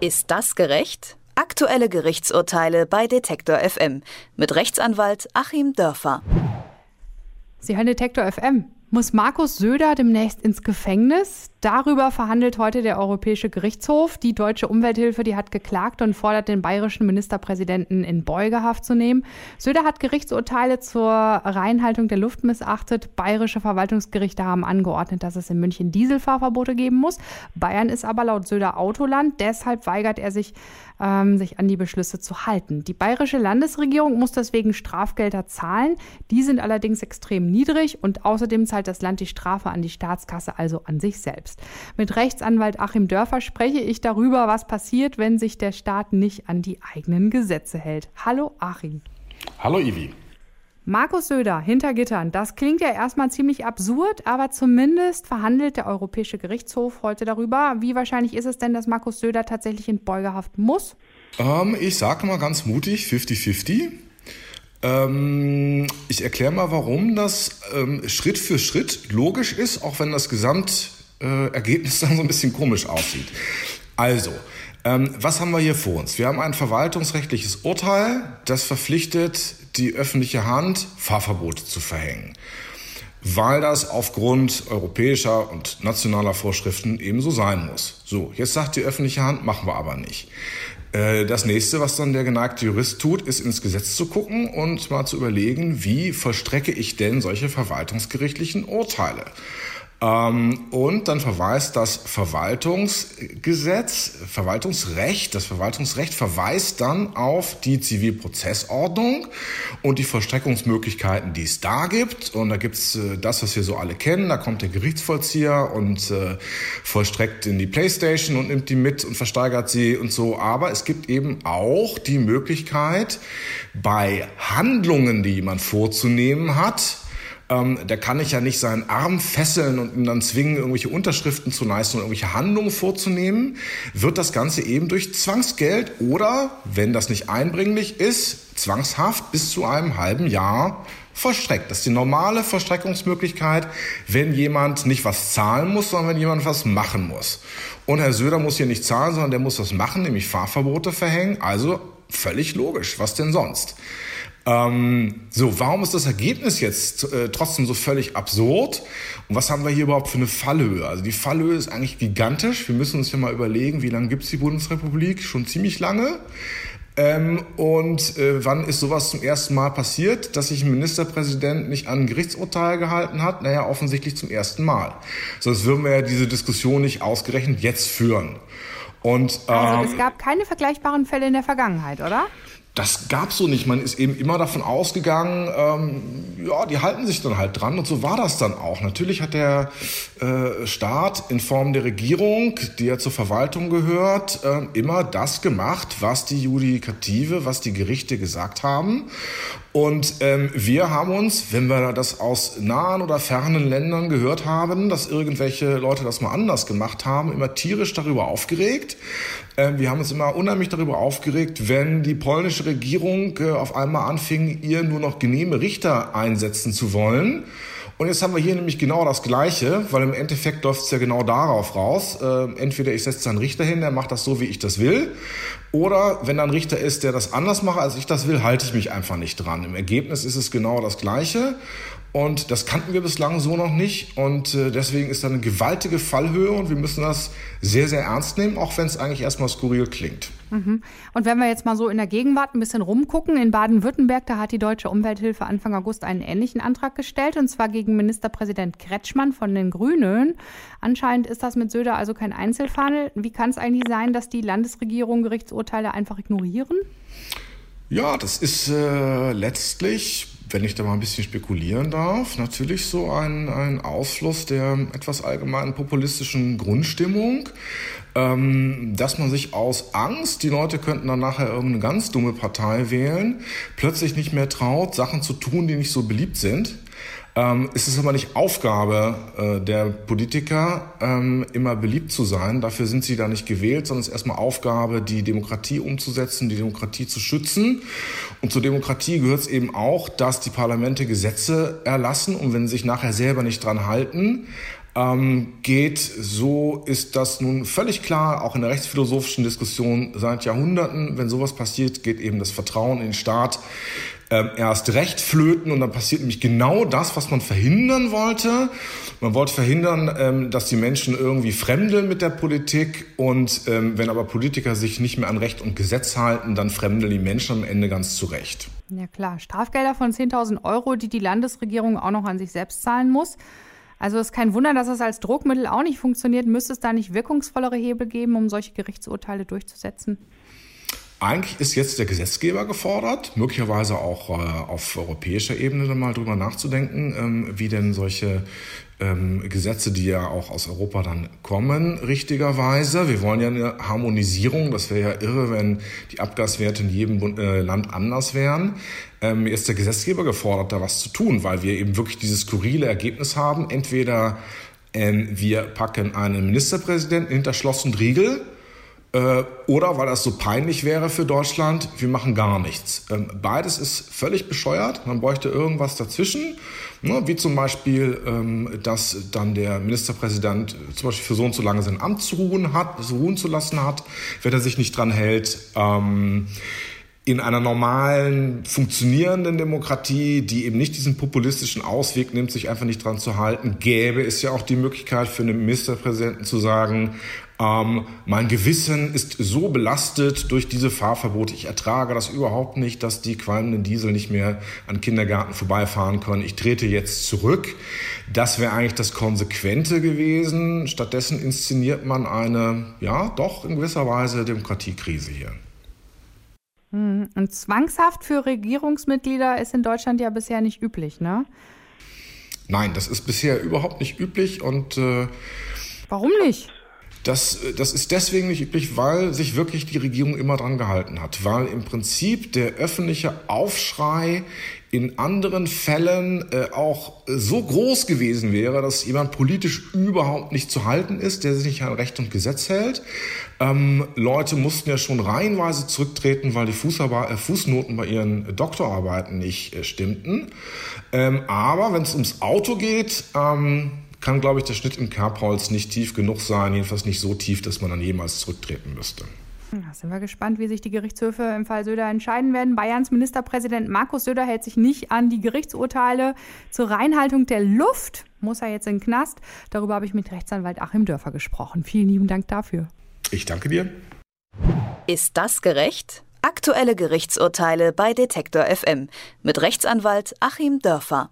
Ist das gerecht? Aktuelle Gerichtsurteile bei Detektor FM mit Rechtsanwalt Achim Dörfer. Sie hören Detektor FM. Muss Markus Söder demnächst ins Gefängnis? Darüber verhandelt heute der Europäische Gerichtshof. Die deutsche Umwelthilfe, die hat geklagt und fordert den bayerischen Ministerpräsidenten in Beugehaft zu nehmen. Söder hat Gerichtsurteile zur Reinhaltung der Luft missachtet. Bayerische Verwaltungsgerichte haben angeordnet, dass es in München Dieselfahrverbote geben muss. Bayern ist aber laut Söder Autoland. Deshalb weigert er sich, ähm, sich an die Beschlüsse zu halten. Die bayerische Landesregierung muss deswegen Strafgelder zahlen. Die sind allerdings extrem niedrig und außerdem zahlt das Land die Strafe an die Staatskasse, also an sich selbst. Mit Rechtsanwalt Achim Dörfer spreche ich darüber, was passiert, wenn sich der Staat nicht an die eigenen Gesetze hält. Hallo Achim. Hallo Ivi. Markus Söder hinter Gittern, das klingt ja erstmal ziemlich absurd, aber zumindest verhandelt der Europäische Gerichtshof heute darüber. Wie wahrscheinlich ist es denn, dass Markus Söder tatsächlich in Beugehaft muss? Ähm, ich sage mal ganz mutig 50-50. Ähm, ich erkläre mal, warum das ähm, Schritt für Schritt logisch ist, auch wenn das Gesamt äh, dann so ein bisschen komisch aussieht. Also, ähm, was haben wir hier vor uns? Wir haben ein verwaltungsrechtliches Urteil, das verpflichtet die öffentliche Hand, Fahrverbote zu verhängen, weil das aufgrund europäischer und nationaler Vorschriften ebenso sein muss. So, jetzt sagt die öffentliche Hand, machen wir aber nicht. Äh, das nächste, was dann der geneigte Jurist tut, ist ins Gesetz zu gucken und mal zu überlegen, wie vollstrecke ich denn solche verwaltungsgerichtlichen Urteile? Ähm, und dann verweist das Verwaltungsgesetz, Verwaltungsrecht, das Verwaltungsrecht verweist dann auf die Zivilprozessordnung und die Vollstreckungsmöglichkeiten, die es da gibt. Und da gibt's äh, das, was wir so alle kennen. Da kommt der Gerichtsvollzieher und äh, vollstreckt in die Playstation und nimmt die mit und versteigert sie und so. Aber es gibt eben auch die Möglichkeit, bei Handlungen, die jemand vorzunehmen hat, ähm, der kann ich ja nicht seinen Arm fesseln und ihn dann zwingen, irgendwelche Unterschriften zu leisten und irgendwelche Handlungen vorzunehmen. Wird das Ganze eben durch Zwangsgeld oder, wenn das nicht einbringlich ist, zwangshaft bis zu einem halben Jahr vollstreckt. Das ist die normale Vollstreckungsmöglichkeit, wenn jemand nicht was zahlen muss, sondern wenn jemand was machen muss. Und Herr Söder muss hier nicht zahlen, sondern der muss was machen, nämlich Fahrverbote verhängen. Also völlig logisch. Was denn sonst? Ähm, so, warum ist das Ergebnis jetzt äh, trotzdem so völlig absurd? Und was haben wir hier überhaupt für eine Fallhöhe? Also die Fallhöhe ist eigentlich gigantisch. Wir müssen uns ja mal überlegen, wie lange gibt es die Bundesrepublik? Schon ziemlich lange. Ähm, und äh, wann ist sowas zum ersten Mal passiert, dass sich ein Ministerpräsident nicht an ein Gerichtsurteil gehalten hat? Naja, offensichtlich zum ersten Mal. Sonst würden wir ja diese Diskussion nicht ausgerechnet jetzt führen. Und, ähm, also es gab keine vergleichbaren Fälle in der Vergangenheit, oder? Das gab's so nicht. Man ist eben immer davon ausgegangen, ähm, ja, die halten sich dann halt dran und so war das dann auch. Natürlich hat der äh, Staat in Form der Regierung, die ja zur Verwaltung gehört, äh, immer das gemacht, was die Judikative, was die Gerichte gesagt haben. Und ähm, wir haben uns, wenn wir das aus nahen oder fernen Ländern gehört haben, dass irgendwelche Leute das mal anders gemacht haben, immer tierisch darüber aufgeregt. Ähm, wir haben uns immer unheimlich darüber aufgeregt, wenn die polnische Regierung äh, auf einmal anfing, ihr nur noch genehme Richter einsetzen zu wollen. Und jetzt haben wir hier nämlich genau das Gleiche, weil im Endeffekt läuft es ja genau darauf raus. Äh, entweder ich setze einen Richter hin, der macht das so, wie ich das will, oder wenn da ein Richter ist, der das anders macht, als ich das will, halte ich mich einfach nicht dran. Im Ergebnis ist es genau das Gleiche. Und das kannten wir bislang so noch nicht. Und äh, deswegen ist da eine gewaltige Fallhöhe und wir müssen das sehr, sehr ernst nehmen, auch wenn es eigentlich erstmal skurril klingt. Mhm. Und wenn wir jetzt mal so in der Gegenwart ein bisschen rumgucken, in Baden-Württemberg, da hat die Deutsche Umwelthilfe Anfang August einen ähnlichen Antrag gestellt, und zwar gegen Ministerpräsident Kretschmann von den Grünen. Anscheinend ist das mit Söder also kein Einzelfall. Wie kann es eigentlich sein, dass die Landesregierung Gerichtsurteile einfach ignorieren? Ja, das ist äh, letztlich wenn ich da mal ein bisschen spekulieren darf, natürlich so ein, ein Ausfluss der etwas allgemeinen populistischen Grundstimmung, ähm, dass man sich aus Angst, die Leute könnten dann nachher irgendeine ganz dumme Partei wählen, plötzlich nicht mehr traut, Sachen zu tun, die nicht so beliebt sind. Ähm, es ist aber nicht Aufgabe äh, der Politiker, ähm, immer beliebt zu sein. Dafür sind sie da nicht gewählt, sondern es ist erstmal Aufgabe, die Demokratie umzusetzen, die Demokratie zu schützen. Und zur Demokratie gehört es eben auch, dass die Parlamente Gesetze erlassen und wenn sie sich nachher selber nicht dran halten, ähm, geht, so ist das nun völlig klar, auch in der rechtsphilosophischen Diskussion seit Jahrhunderten. Wenn sowas passiert, geht eben das Vertrauen in den Staat ähm, erst recht flöten und dann passiert nämlich genau das, was man verhindern wollte. Man wollte verhindern, ähm, dass die Menschen irgendwie fremdeln mit der Politik und ähm, wenn aber Politiker sich nicht mehr an Recht und Gesetz halten, dann fremdeln die Menschen am Ende ganz zurecht. Ja klar, Strafgelder von 10.000 Euro, die die Landesregierung auch noch an sich selbst zahlen muss. Also ist kein Wunder, dass es als Druckmittel auch nicht funktioniert. Müsste es da nicht wirkungsvollere Hebel geben, um solche Gerichtsurteile durchzusetzen? Eigentlich ist jetzt der Gesetzgeber gefordert, möglicherweise auch äh, auf europäischer Ebene dann mal drüber nachzudenken, ähm, wie denn solche ähm, Gesetze, die ja auch aus Europa dann kommen, richtigerweise. Wir wollen ja eine Harmonisierung. Das wäre ja irre, wenn die Abgaswerte in jedem Bund, äh, Land anders wären. Ähm, ist der Gesetzgeber gefordert, da was zu tun, weil wir eben wirklich dieses skurrile Ergebnis haben. Entweder ähm, wir packen einen Ministerpräsidenten hinter Schloss und Riegel, oder weil das so peinlich wäre für Deutschland, wir machen gar nichts. Ähm, beides ist völlig bescheuert. Man bräuchte irgendwas dazwischen, ne, wie zum Beispiel, ähm, dass dann der Ministerpräsident zum Beispiel für so und so lange sein Amt zu ruhen hat, zu ruhen zu lassen hat, wenn er sich nicht dran hält. In einer normalen, funktionierenden Demokratie, die eben nicht diesen populistischen Ausweg nimmt, sich einfach nicht dran zu halten, gäbe es ja auch die Möglichkeit für einen Ministerpräsidenten zu sagen, ähm, mein Gewissen ist so belastet durch diese Fahrverbote. Ich ertrage das überhaupt nicht, dass die qualmenden Diesel nicht mehr an Kindergarten vorbeifahren können. Ich trete jetzt zurück. Das wäre eigentlich das Konsequente gewesen. Stattdessen inszeniert man eine, ja, doch in gewisser Weise Demokratiekrise hier. Hm, und Zwangshaft für Regierungsmitglieder ist in Deutschland ja bisher nicht üblich, ne? Nein, das ist bisher überhaupt nicht üblich und äh, Warum nicht? Das, das ist deswegen nicht üblich, weil sich wirklich die Regierung immer dran gehalten hat, weil im Prinzip der öffentliche Aufschrei in anderen Fällen äh, auch so groß gewesen wäre, dass jemand politisch überhaupt nicht zu halten ist, der sich nicht an Recht und Gesetz hält. Ähm, Leute mussten ja schon reihenweise zurücktreten, weil die Fußarbe äh, Fußnoten bei ihren Doktorarbeiten nicht äh, stimmten. Ähm, aber wenn es ums Auto geht, ähm, kann, glaube ich, der Schnitt im Kerbholz nicht tief genug sein, jedenfalls nicht so tief, dass man dann jemals zurücktreten müsste. Da sind wir gespannt, wie sich die Gerichtshöfe im Fall Söder entscheiden werden. Bayerns Ministerpräsident Markus Söder hält sich nicht an die Gerichtsurteile zur Reinhaltung der Luft. Muss er jetzt in den Knast? Darüber habe ich mit Rechtsanwalt Achim Dörfer gesprochen. Vielen lieben Dank dafür. Ich danke dir. Ist das gerecht? Aktuelle Gerichtsurteile bei Detektor FM mit Rechtsanwalt Achim Dörfer.